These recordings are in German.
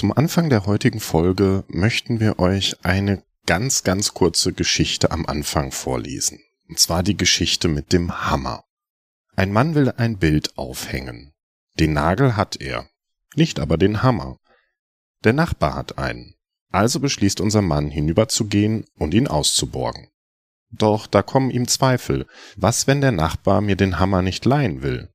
Zum Anfang der heutigen Folge möchten wir euch eine ganz, ganz kurze Geschichte am Anfang vorlesen. Und zwar die Geschichte mit dem Hammer. Ein Mann will ein Bild aufhängen. Den Nagel hat er, nicht aber den Hammer. Der Nachbar hat einen. Also beschließt unser Mann hinüberzugehen und ihn auszuborgen. Doch da kommen ihm Zweifel. Was, wenn der Nachbar mir den Hammer nicht leihen will?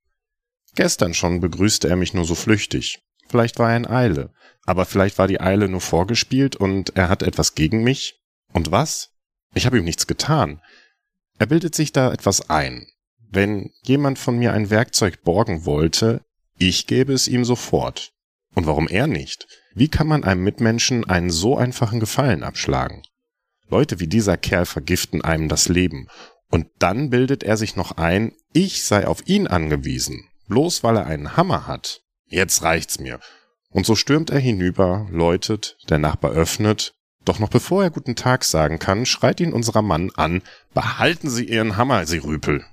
Gestern schon begrüßte er mich nur so flüchtig. Vielleicht war er in Eile, aber vielleicht war die Eile nur vorgespielt und er hat etwas gegen mich. Und was? Ich habe ihm nichts getan. Er bildet sich da etwas ein. Wenn jemand von mir ein Werkzeug borgen wollte, ich gäbe es ihm sofort. Und warum er nicht? Wie kann man einem Mitmenschen einen so einfachen Gefallen abschlagen? Leute wie dieser Kerl vergiften einem das Leben. Und dann bildet er sich noch ein, ich sei auf ihn angewiesen, bloß weil er einen Hammer hat. Jetzt reicht's mir. Und so stürmt er hinüber, läutet, der Nachbar öffnet, doch noch bevor er guten Tag sagen kann, schreit ihn unserer Mann an, behalten Sie Ihren Hammer, Sie Rüpel.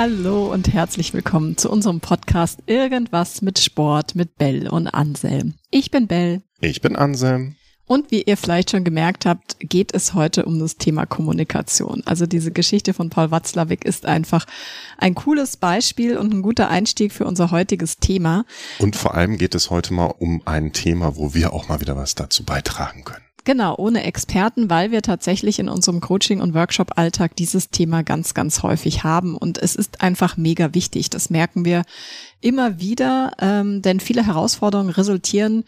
Hallo und herzlich willkommen zu unserem Podcast Irgendwas mit Sport mit Bell und Anselm. Ich bin Bell. Ich bin Anselm. Und wie ihr vielleicht schon gemerkt habt, geht es heute um das Thema Kommunikation. Also diese Geschichte von Paul Watzlawick ist einfach ein cooles Beispiel und ein guter Einstieg für unser heutiges Thema. Und vor allem geht es heute mal um ein Thema, wo wir auch mal wieder was dazu beitragen können. Genau, ohne Experten, weil wir tatsächlich in unserem Coaching- und Workshop-Alltag dieses Thema ganz, ganz häufig haben. Und es ist einfach mega wichtig. Das merken wir immer wieder, ähm, denn viele Herausforderungen resultieren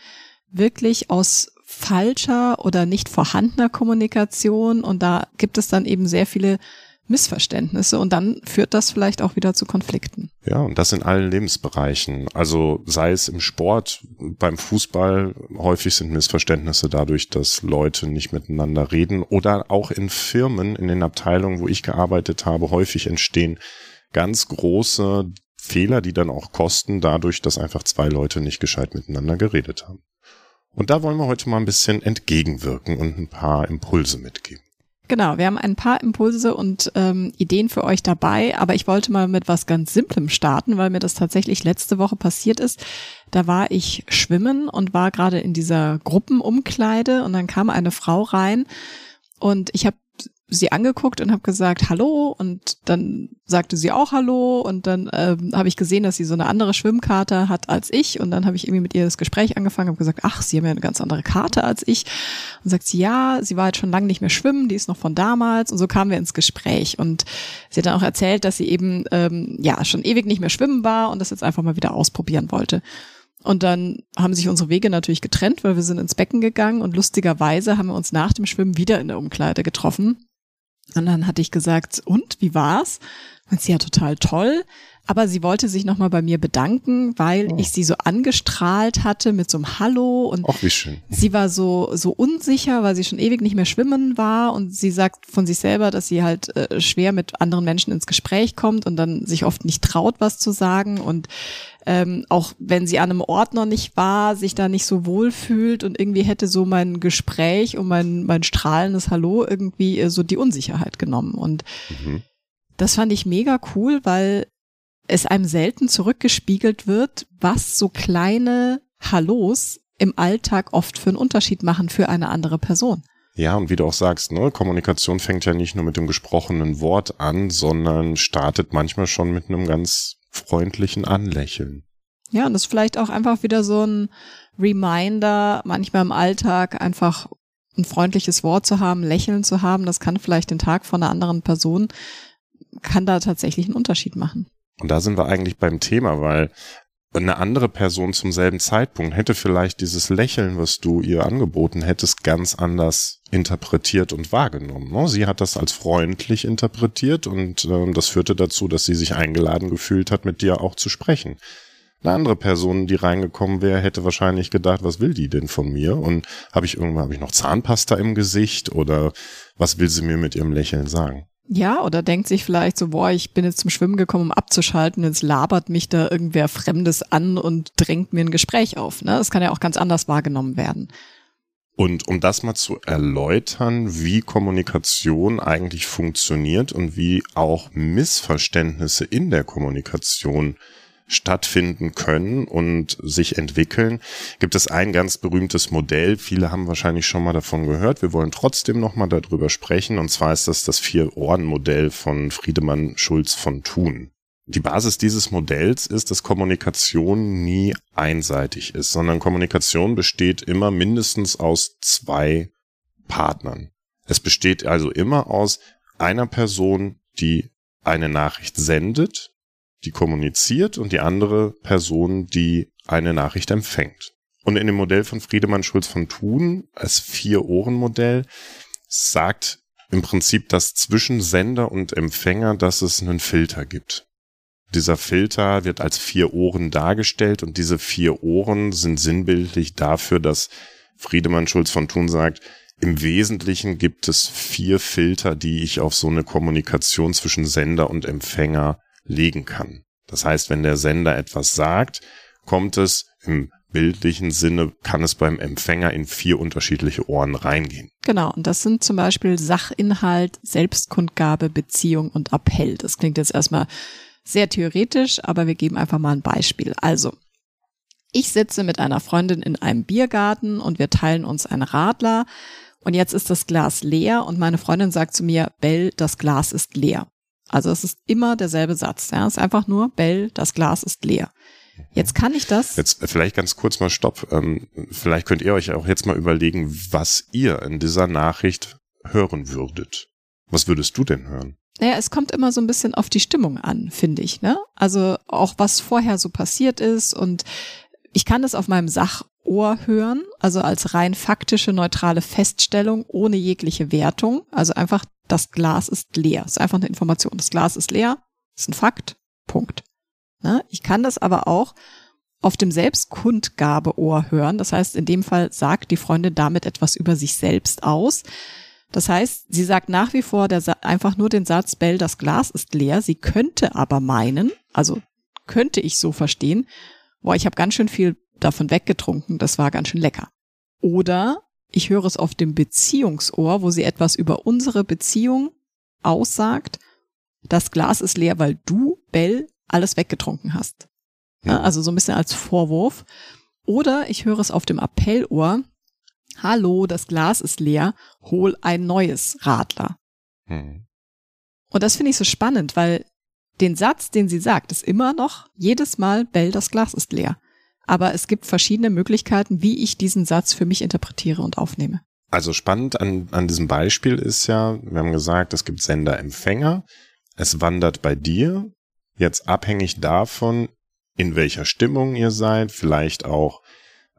wirklich aus falscher oder nicht vorhandener Kommunikation. Und da gibt es dann eben sehr viele Missverständnisse und dann führt das vielleicht auch wieder zu Konflikten. Ja, und das in allen Lebensbereichen. Also sei es im Sport, beim Fußball, häufig sind Missverständnisse dadurch, dass Leute nicht miteinander reden oder auch in Firmen, in den Abteilungen, wo ich gearbeitet habe, häufig entstehen ganz große Fehler, die dann auch kosten, dadurch, dass einfach zwei Leute nicht gescheit miteinander geredet haben. Und da wollen wir heute mal ein bisschen entgegenwirken und ein paar Impulse mitgeben. Genau, wir haben ein paar Impulse und ähm, Ideen für euch dabei, aber ich wollte mal mit was ganz Simplem starten, weil mir das tatsächlich letzte Woche passiert ist. Da war ich schwimmen und war gerade in dieser Gruppenumkleide und dann kam eine Frau rein und ich habe sie angeguckt und habe gesagt Hallo. Und dann sagte sie auch Hallo. Und dann ähm, habe ich gesehen, dass sie so eine andere Schwimmkarte hat als ich. Und dann habe ich irgendwie mit ihr das Gespräch angefangen habe gesagt, ach, sie haben ja eine ganz andere Karte als ich. Und sagt sie ja, sie war jetzt schon lange nicht mehr schwimmen, die ist noch von damals. Und so kamen wir ins Gespräch. Und sie hat dann auch erzählt, dass sie eben ähm, ja schon ewig nicht mehr schwimmen war und das jetzt einfach mal wieder ausprobieren wollte. Und dann haben sich unsere Wege natürlich getrennt, weil wir sind ins Becken gegangen. Und lustigerweise haben wir uns nach dem Schwimmen wieder in der Umkleide getroffen und dann hatte ich gesagt, und wie war's? Und sie ja total toll. Aber sie wollte sich nochmal bei mir bedanken, weil oh. ich sie so angestrahlt hatte mit so einem Hallo und Ach, wie schön. sie war so, so unsicher, weil sie schon ewig nicht mehr schwimmen war und sie sagt von sich selber, dass sie halt äh, schwer mit anderen Menschen ins Gespräch kommt und dann sich oft nicht traut, was zu sagen und ähm, auch wenn sie an einem Ort noch nicht war, sich da nicht so wohl fühlt und irgendwie hätte so mein Gespräch und mein, mein strahlendes Hallo irgendwie äh, so die Unsicherheit genommen und mhm. Das fand ich mega cool, weil es einem selten zurückgespiegelt wird, was so kleine Hallos im Alltag oft für einen Unterschied machen für eine andere Person. Ja, und wie du auch sagst, ne, Kommunikation fängt ja nicht nur mit dem gesprochenen Wort an, sondern startet manchmal schon mit einem ganz freundlichen Anlächeln. Ja, und das ist vielleicht auch einfach wieder so ein Reminder, manchmal im Alltag einfach ein freundliches Wort zu haben, lächeln zu haben, das kann vielleicht den Tag von einer anderen Person, kann da tatsächlich einen Unterschied machen. Und da sind wir eigentlich beim Thema, weil eine andere Person zum selben Zeitpunkt hätte vielleicht dieses Lächeln, was du ihr angeboten hättest, ganz anders interpretiert und wahrgenommen. Ne? Sie hat das als freundlich interpretiert und äh, das führte dazu, dass sie sich eingeladen gefühlt hat, mit dir auch zu sprechen. Eine andere Person, die reingekommen wäre, hätte wahrscheinlich gedacht, was will die denn von mir? Und habe ich irgendwann habe ich noch Zahnpasta im Gesicht oder was will sie mir mit ihrem Lächeln sagen? Ja, oder denkt sich vielleicht so, boah, ich bin jetzt zum Schwimmen gekommen, um abzuschalten, jetzt labert mich da irgendwer Fremdes an und drängt mir ein Gespräch auf. Ne? Das kann ja auch ganz anders wahrgenommen werden. Und um das mal zu erläutern, wie Kommunikation eigentlich funktioniert und wie auch Missverständnisse in der Kommunikation stattfinden können und sich entwickeln, gibt es ein ganz berühmtes Modell. Viele haben wahrscheinlich schon mal davon gehört. Wir wollen trotzdem noch mal darüber sprechen. Und zwar ist das das Vier-Ohren-Modell von Friedemann Schulz von Thun. Die Basis dieses Modells ist, dass Kommunikation nie einseitig ist, sondern Kommunikation besteht immer mindestens aus zwei Partnern. Es besteht also immer aus einer Person, die eine Nachricht sendet, die kommuniziert und die andere Person, die eine Nachricht empfängt. Und in dem Modell von Friedemann Schulz von Thun, als Vier-Ohren-Modell, sagt im Prinzip, dass zwischen Sender und Empfänger, dass es einen Filter gibt. Dieser Filter wird als vier Ohren dargestellt und diese vier Ohren sind sinnbildlich dafür, dass Friedemann Schulz von Thun sagt, im Wesentlichen gibt es vier Filter, die ich auf so eine Kommunikation zwischen Sender und Empfänger legen kann. Das heißt, wenn der Sender etwas sagt, kommt es im bildlichen Sinne, kann es beim Empfänger in vier unterschiedliche Ohren reingehen. Genau, und das sind zum Beispiel Sachinhalt, Selbstkundgabe, Beziehung und Appell. Das klingt jetzt erstmal sehr theoretisch, aber wir geben einfach mal ein Beispiel. Also, ich sitze mit einer Freundin in einem Biergarten und wir teilen uns einen Radler und jetzt ist das Glas leer und meine Freundin sagt zu mir, Bell, das Glas ist leer. Also es ist immer derselbe Satz. Ja, es ist einfach nur, Bell, das Glas ist leer. Jetzt kann ich das. Jetzt vielleicht ganz kurz mal Stopp. Ähm, vielleicht könnt ihr euch auch jetzt mal überlegen, was ihr in dieser Nachricht hören würdet. Was würdest du denn hören? Naja, es kommt immer so ein bisschen auf die Stimmung an, finde ich. Ne? Also auch was vorher so passiert ist und ich kann das auf meinem Sachohr hören, also als rein faktische, neutrale Feststellung ohne jegliche Wertung. Also einfach, das Glas ist leer. Das ist einfach eine Information. Das Glas ist leer, ist ein Fakt. Punkt. Ne? Ich kann das aber auch auf dem Selbstkundgabeohr hören. Das heißt, in dem Fall sagt die Freundin damit etwas über sich selbst aus. Das heißt, sie sagt nach wie vor einfach nur den Satz, Bell, das Glas ist leer. Sie könnte aber meinen, also könnte ich so verstehen, boah, ich habe ganz schön viel davon weggetrunken, das war ganz schön lecker. Oder ich höre es auf dem Beziehungsohr, wo sie etwas über unsere Beziehung aussagt. Das Glas ist leer, weil du, Bell, alles weggetrunken hast. Ja, also so ein bisschen als Vorwurf. Oder ich höre es auf dem Appellohr, Hallo, das Glas ist leer, hol ein neues Radler. Hm. Und das finde ich so spannend, weil den Satz, den sie sagt, ist immer noch jedes Mal, Bell, das Glas ist leer. Aber es gibt verschiedene Möglichkeiten, wie ich diesen Satz für mich interpretiere und aufnehme. Also spannend an, an diesem Beispiel ist ja, wir haben gesagt, es gibt Sender-Empfänger. Es wandert bei dir jetzt abhängig davon, in welcher Stimmung ihr seid, vielleicht auch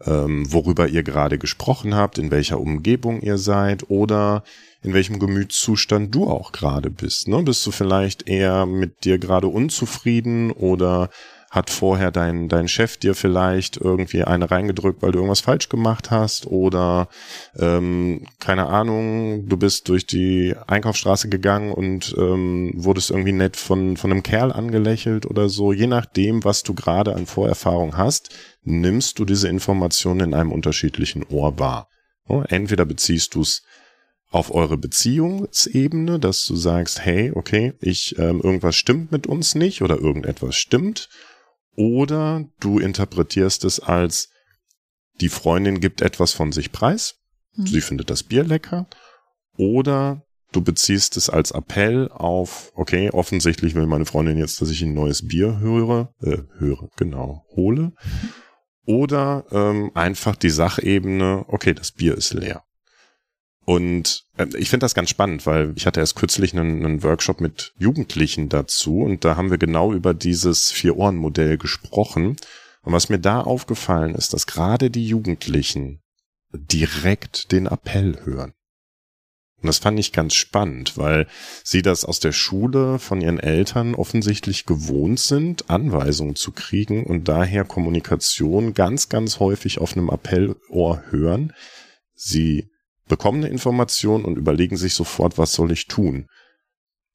ähm, worüber ihr gerade gesprochen habt, in welcher Umgebung ihr seid oder in welchem Gemütszustand du auch gerade bist. Ne? Bist du vielleicht eher mit dir gerade unzufrieden oder hat vorher dein, dein Chef dir vielleicht irgendwie eine reingedrückt, weil du irgendwas falsch gemacht hast oder ähm, keine Ahnung, du bist durch die Einkaufsstraße gegangen und ähm, wurdest irgendwie nett von, von einem Kerl angelächelt oder so. Je nachdem, was du gerade an Vorerfahrung hast, nimmst du diese Informationen in einem unterschiedlichen Ohr wahr. Entweder beziehst du es auf eure Beziehungsebene, dass du sagst, hey, okay, ich ähm, irgendwas stimmt mit uns nicht oder irgendetwas stimmt oder du interpretierst es als, die Freundin gibt etwas von sich preis, mhm. sie findet das Bier lecker. Oder du beziehst es als Appell auf, okay, offensichtlich will meine Freundin jetzt, dass ich ein neues Bier höre, äh, höre, genau, hole. Oder ähm, einfach die Sachebene, okay, das Bier ist leer. Und ich finde das ganz spannend, weil ich hatte erst kürzlich einen, einen, Workshop mit Jugendlichen dazu und da haben wir genau über dieses Vier-Ohren-Modell gesprochen. Und was mir da aufgefallen ist, dass gerade die Jugendlichen direkt den Appell hören. Und das fand ich ganz spannend, weil sie das aus der Schule von ihren Eltern offensichtlich gewohnt sind, Anweisungen zu kriegen und daher Kommunikation ganz, ganz häufig auf einem Appellohr hören. Sie bekommen eine Information und überlegen sich sofort, was soll ich tun.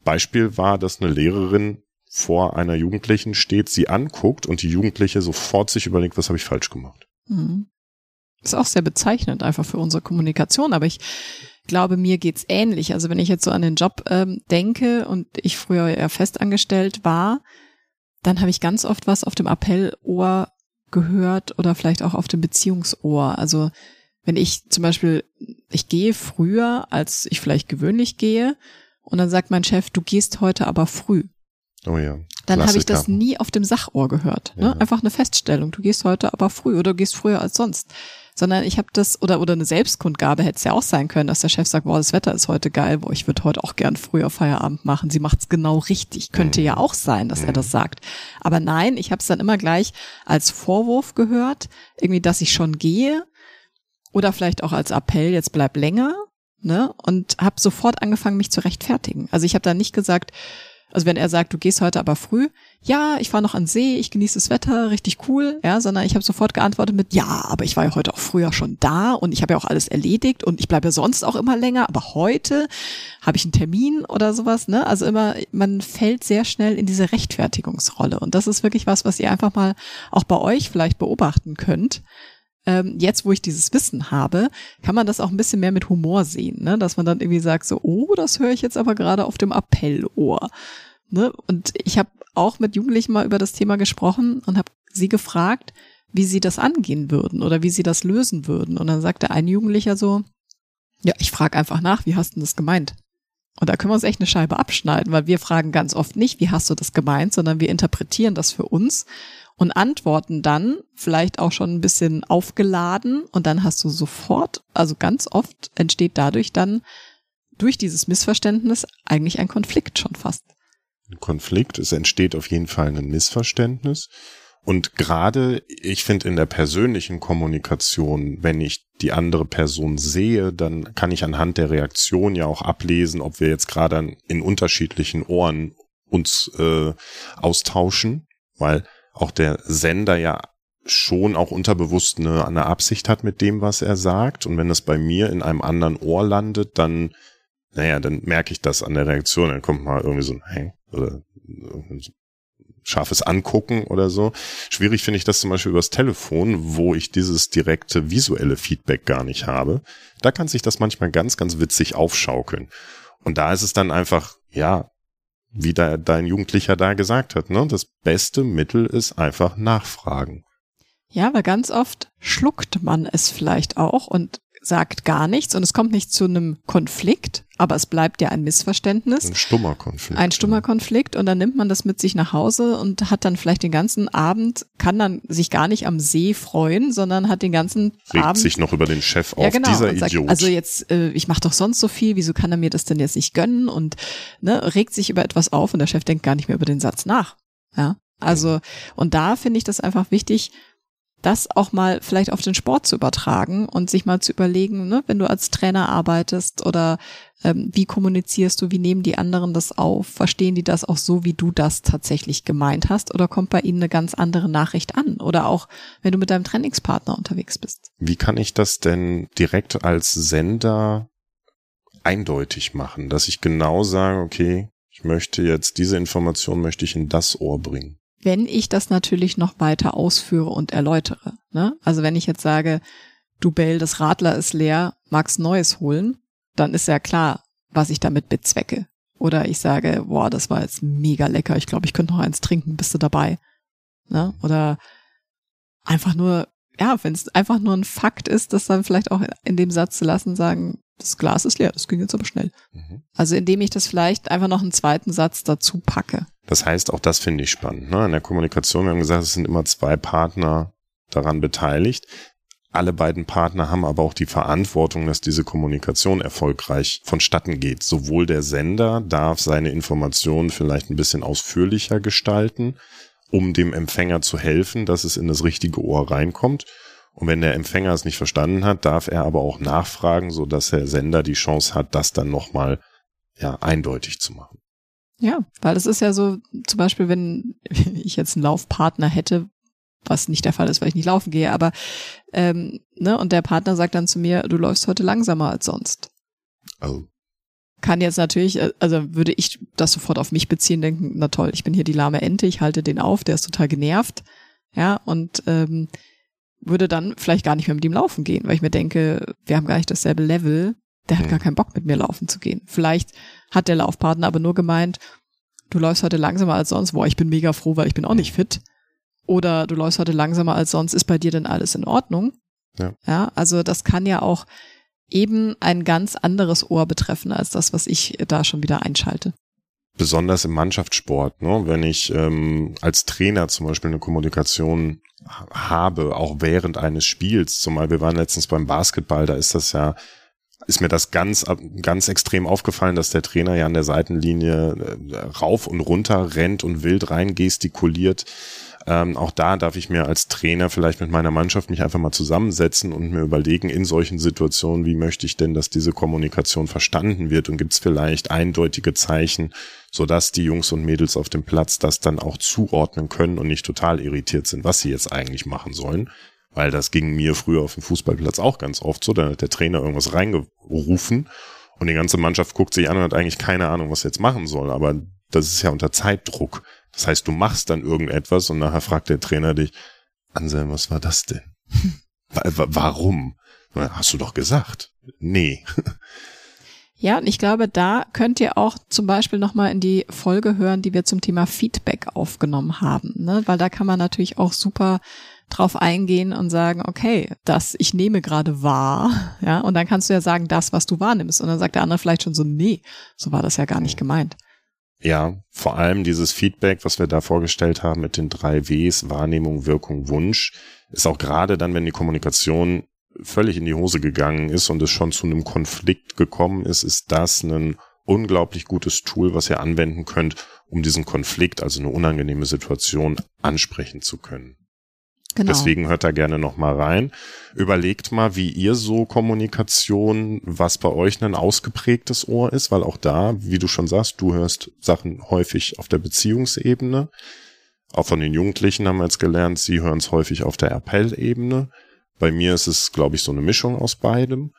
Beispiel war, dass eine Lehrerin vor einer Jugendlichen steht, sie anguckt und die Jugendliche sofort sich überlegt, was habe ich falsch gemacht. Mhm. Ist auch sehr bezeichnend einfach für unsere Kommunikation, aber ich glaube, mir geht's ähnlich. Also wenn ich jetzt so an den Job ähm, denke und ich früher eher festangestellt war, dann habe ich ganz oft was auf dem Appellohr gehört oder vielleicht auch auf dem Beziehungsohr. Also wenn ich zum Beispiel, ich gehe früher, als ich vielleicht gewöhnlich gehe, und dann sagt mein Chef, du gehst heute aber früh. Oh ja. Dann habe ich das nie auf dem Sachohr gehört. Ne? Ja. Einfach eine Feststellung. Du gehst heute aber früh oder du gehst früher als sonst. Sondern ich habe das, oder, oder eine Selbstkundgabe hätte es ja auch sein können, dass der Chef sagt, boah, das Wetter ist heute geil, boah, ich würde heute auch gern früher Feierabend machen. Sie macht's genau richtig. Könnte mhm. ja auch sein, dass mhm. er das sagt. Aber nein, ich habe es dann immer gleich als Vorwurf gehört, irgendwie, dass ich schon gehe. Oder vielleicht auch als Appell, jetzt bleib länger. Ne? Und habe sofort angefangen, mich zu rechtfertigen. Also ich habe da nicht gesagt, also wenn er sagt, du gehst heute aber früh, ja, ich fahre noch an See, ich genieße das Wetter, richtig cool, ja, sondern ich habe sofort geantwortet mit, ja, aber ich war ja heute auch früher schon da und ich habe ja auch alles erledigt und ich bleibe ja sonst auch immer länger, aber heute habe ich einen Termin oder sowas, ne? Also immer, man fällt sehr schnell in diese Rechtfertigungsrolle und das ist wirklich was, was ihr einfach mal auch bei euch vielleicht beobachten könnt ähm, jetzt, wo ich dieses Wissen habe, kann man das auch ein bisschen mehr mit Humor sehen, ne? dass man dann irgendwie sagt so, oh, das höre ich jetzt aber gerade auf dem Appellohr. Ne? Und ich habe auch mit Jugendlichen mal über das Thema gesprochen und habe sie gefragt, wie sie das angehen würden oder wie sie das lösen würden. Und dann sagte ein Jugendlicher so, ja, ich frage einfach nach, wie hast du das gemeint? Und da können wir uns echt eine Scheibe abschneiden, weil wir fragen ganz oft nicht, wie hast du das gemeint, sondern wir interpretieren das für uns und antworten dann vielleicht auch schon ein bisschen aufgeladen und dann hast du sofort, also ganz oft entsteht dadurch dann durch dieses Missverständnis eigentlich ein Konflikt schon fast ein Konflikt, es entsteht auf jeden Fall ein Missverständnis. Und gerade, ich finde, in der persönlichen Kommunikation, wenn ich die andere Person sehe, dann kann ich anhand der Reaktion ja auch ablesen, ob wir jetzt gerade in unterschiedlichen Ohren uns äh, austauschen, weil auch der Sender ja schon auch unterbewusst eine, eine Absicht hat mit dem, was er sagt. Und wenn das bei mir in einem anderen Ohr landet, dann, naja, dann merke ich das an der Reaktion. Dann kommt mal irgendwie so ein, hey, oder scharfes Angucken oder so. Schwierig finde ich das zum Beispiel übers Telefon, wo ich dieses direkte visuelle Feedback gar nicht habe. Da kann sich das manchmal ganz, ganz witzig aufschaukeln. Und da ist es dann einfach, ja, wie da, dein Jugendlicher da gesagt hat, ne? Das beste Mittel ist einfach nachfragen. Ja, weil ganz oft schluckt man es vielleicht auch und sagt gar nichts und es kommt nicht zu einem Konflikt, aber es bleibt ja ein Missverständnis. Ein stummer Konflikt. Ein stummer Konflikt und dann nimmt man das mit sich nach Hause und hat dann vielleicht den ganzen Abend, kann dann sich gar nicht am See freuen, sondern hat den ganzen Regt Abend. sich noch über den Chef auf, ja, genau, dieser Idiot. Sagt, also jetzt, äh, ich mache doch sonst so viel, wieso kann er mir das denn jetzt nicht gönnen und ne, regt sich über etwas auf und der Chef denkt gar nicht mehr über den Satz nach. Ja. Also, und da finde ich das einfach wichtig, das auch mal vielleicht auf den Sport zu übertragen und sich mal zu überlegen, ne, wenn du als Trainer arbeitest oder ähm, wie kommunizierst du, wie nehmen die anderen das auf, verstehen die das auch so, wie du das tatsächlich gemeint hast? Oder kommt bei ihnen eine ganz andere Nachricht an? Oder auch wenn du mit deinem Trainingspartner unterwegs bist. Wie kann ich das denn direkt als Sender eindeutig machen, dass ich genau sage, okay, ich möchte jetzt diese Information möchte ich in das Ohr bringen wenn ich das natürlich noch weiter ausführe und erläutere. Ne? Also wenn ich jetzt sage, du Bell, das Radler ist leer, magst Neues holen, dann ist ja klar, was ich damit bezwecke. Oder ich sage, boah, das war jetzt mega lecker, ich glaube, ich könnte noch eins trinken, bist du dabei? Ne? Oder einfach nur, ja, wenn es einfach nur ein Fakt ist, das dann vielleicht auch in dem Satz zu lassen, sagen, das Glas ist leer, das ging jetzt aber schnell. Mhm. Also indem ich das vielleicht einfach noch einen zweiten Satz dazu packe. Das heißt, auch das finde ich spannend. Ne? In der Kommunikation, wir haben gesagt, es sind immer zwei Partner daran beteiligt. Alle beiden Partner haben aber auch die Verantwortung, dass diese Kommunikation erfolgreich vonstatten geht. Sowohl der Sender darf seine Informationen vielleicht ein bisschen ausführlicher gestalten, um dem Empfänger zu helfen, dass es in das richtige Ohr reinkommt. Und wenn der Empfänger es nicht verstanden hat, darf er aber auch nachfragen, so dass der Sender die Chance hat, das dann nochmal ja, eindeutig zu machen. Ja, weil es ist ja so, zum Beispiel, wenn ich jetzt einen Laufpartner hätte, was nicht der Fall ist, weil ich nicht laufen gehe, aber ähm, ne, und der Partner sagt dann zu mir, du läufst heute langsamer als sonst. Oh. kann jetzt natürlich, äh, also würde ich das sofort auf mich beziehen, denken, na toll, ich bin hier die lahme Ente, ich halte den auf, der ist total genervt, ja, und ähm, würde dann vielleicht gar nicht mehr mit ihm laufen gehen, weil ich mir denke, wir haben gar nicht dasselbe Level, der hat mhm. gar keinen Bock mit mir laufen zu gehen. Vielleicht hat der Laufpartner aber nur gemeint, du läufst heute langsamer als sonst, boah, ich bin mega froh, weil ich bin auch nicht fit. Oder du läufst heute langsamer als sonst, ist bei dir denn alles in Ordnung? Ja. ja, also das kann ja auch eben ein ganz anderes Ohr betreffen als das, was ich da schon wieder einschalte. Besonders im Mannschaftssport, ne? wenn ich ähm, als Trainer zum Beispiel eine Kommunikation habe, auch während eines Spiels, zumal wir waren letztens beim Basketball, da ist das ja ist mir das ganz, ganz extrem aufgefallen, dass der Trainer ja an der Seitenlinie äh, rauf und runter rennt und wild rein gestikuliert. Ähm, auch da darf ich mir als Trainer vielleicht mit meiner Mannschaft mich einfach mal zusammensetzen und mir überlegen, in solchen Situationen, wie möchte ich denn, dass diese Kommunikation verstanden wird und gibt es vielleicht eindeutige Zeichen, sodass die Jungs und Mädels auf dem Platz das dann auch zuordnen können und nicht total irritiert sind, was sie jetzt eigentlich machen sollen. Weil das ging mir früher auf dem Fußballplatz auch ganz oft so. Da hat der Trainer irgendwas reingerufen und die ganze Mannschaft guckt sich an und hat eigentlich keine Ahnung, was er jetzt machen soll. Aber das ist ja unter Zeitdruck. Das heißt, du machst dann irgendetwas und nachher fragt der Trainer dich, Anselm, was war das denn? Warum? Hast du doch gesagt. Nee. Ja, und ich glaube, da könnt ihr auch zum Beispiel nochmal in die Folge hören, die wir zum Thema Feedback aufgenommen haben, ne? weil da kann man natürlich auch super drauf eingehen und sagen, okay, das ich nehme gerade wahr, ja, und dann kannst du ja sagen, das, was du wahrnimmst. Und dann sagt der andere vielleicht schon so, nee, so war das ja gar nicht gemeint. Ja, vor allem dieses Feedback, was wir da vorgestellt haben mit den drei Ws, Wahrnehmung, Wirkung, Wunsch, ist auch gerade dann, wenn die Kommunikation völlig in die Hose gegangen ist und es schon zu einem Konflikt gekommen ist, ist das ein unglaublich gutes Tool, was ihr anwenden könnt, um diesen Konflikt, also eine unangenehme Situation, ansprechen zu können. Genau. Deswegen hört da gerne noch mal rein. Überlegt mal, wie ihr so Kommunikation, was bei euch ein ausgeprägtes Ohr ist, weil auch da, wie du schon sagst, du hörst Sachen häufig auf der Beziehungsebene. Auch von den Jugendlichen haben wir jetzt gelernt, sie hören es häufig auf der Appellebene. Bei mir ist es, glaube ich, so eine Mischung aus beidem.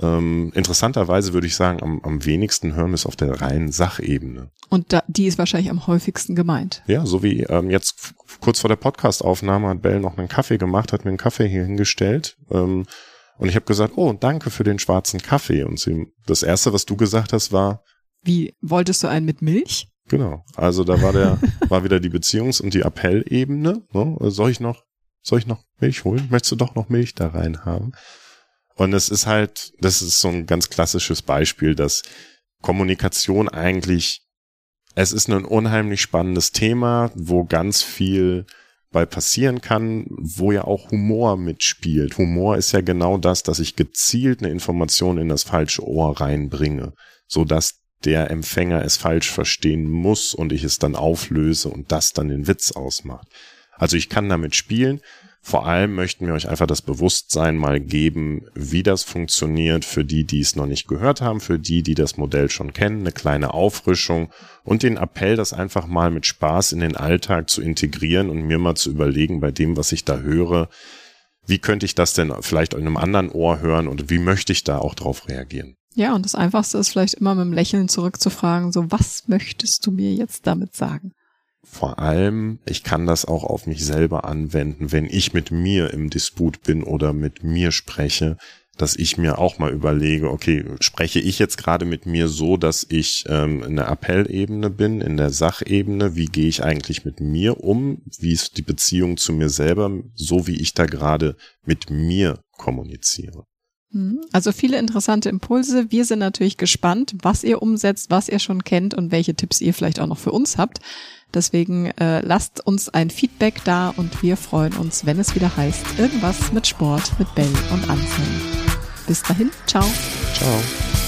Ähm, interessanterweise würde ich sagen, am, am wenigsten hören wir es auf der reinen Sachebene. Und da, die ist wahrscheinlich am häufigsten gemeint. Ja, so wie ähm, jetzt kurz vor der Podcastaufnahme hat Bell noch einen Kaffee gemacht, hat mir einen Kaffee hier hingestellt. Ähm, und ich habe gesagt, oh, danke für den schwarzen Kaffee. Und sie, das Erste, was du gesagt hast, war. Wie, wolltest du einen mit Milch? Genau. Also da war der, war wieder die Beziehungs- und die Appellebene. Ne? Soll ich noch, soll ich noch Milch holen? Möchtest du doch noch Milch da rein haben? Und es ist halt, das ist so ein ganz klassisches Beispiel, dass Kommunikation eigentlich, es ist ein unheimlich spannendes Thema, wo ganz viel bei passieren kann, wo ja auch Humor mitspielt. Humor ist ja genau das, dass ich gezielt eine Information in das falsche Ohr reinbringe, so dass der Empfänger es falsch verstehen muss und ich es dann auflöse und das dann den Witz ausmacht. Also ich kann damit spielen vor allem möchten wir euch einfach das Bewusstsein mal geben, wie das funktioniert für die, die es noch nicht gehört haben, für die, die das Modell schon kennen, eine kleine Auffrischung und den Appell, das einfach mal mit Spaß in den Alltag zu integrieren und mir mal zu überlegen bei dem, was ich da höre, wie könnte ich das denn vielleicht in einem anderen Ohr hören und wie möchte ich da auch drauf reagieren? Ja, und das Einfachste ist vielleicht immer mit dem Lächeln zurückzufragen, so was möchtest du mir jetzt damit sagen? Vor allem, ich kann das auch auf mich selber anwenden, wenn ich mit mir im Disput bin oder mit mir spreche, dass ich mir auch mal überlege, okay, spreche ich jetzt gerade mit mir so, dass ich ähm, in der Appellebene bin, in der Sachebene, wie gehe ich eigentlich mit mir um, wie ist die Beziehung zu mir selber, so wie ich da gerade mit mir kommuniziere. Mhm. Also viele interessante Impulse. Wir sind natürlich gespannt, was ihr umsetzt, was ihr schon kennt und welche Tipps ihr vielleicht auch noch für uns habt. Deswegen äh, lasst uns ein Feedback da und wir freuen uns, wenn es wieder heißt, irgendwas mit Sport mit Bell und Anselm. Bis dahin, ciao. Ciao.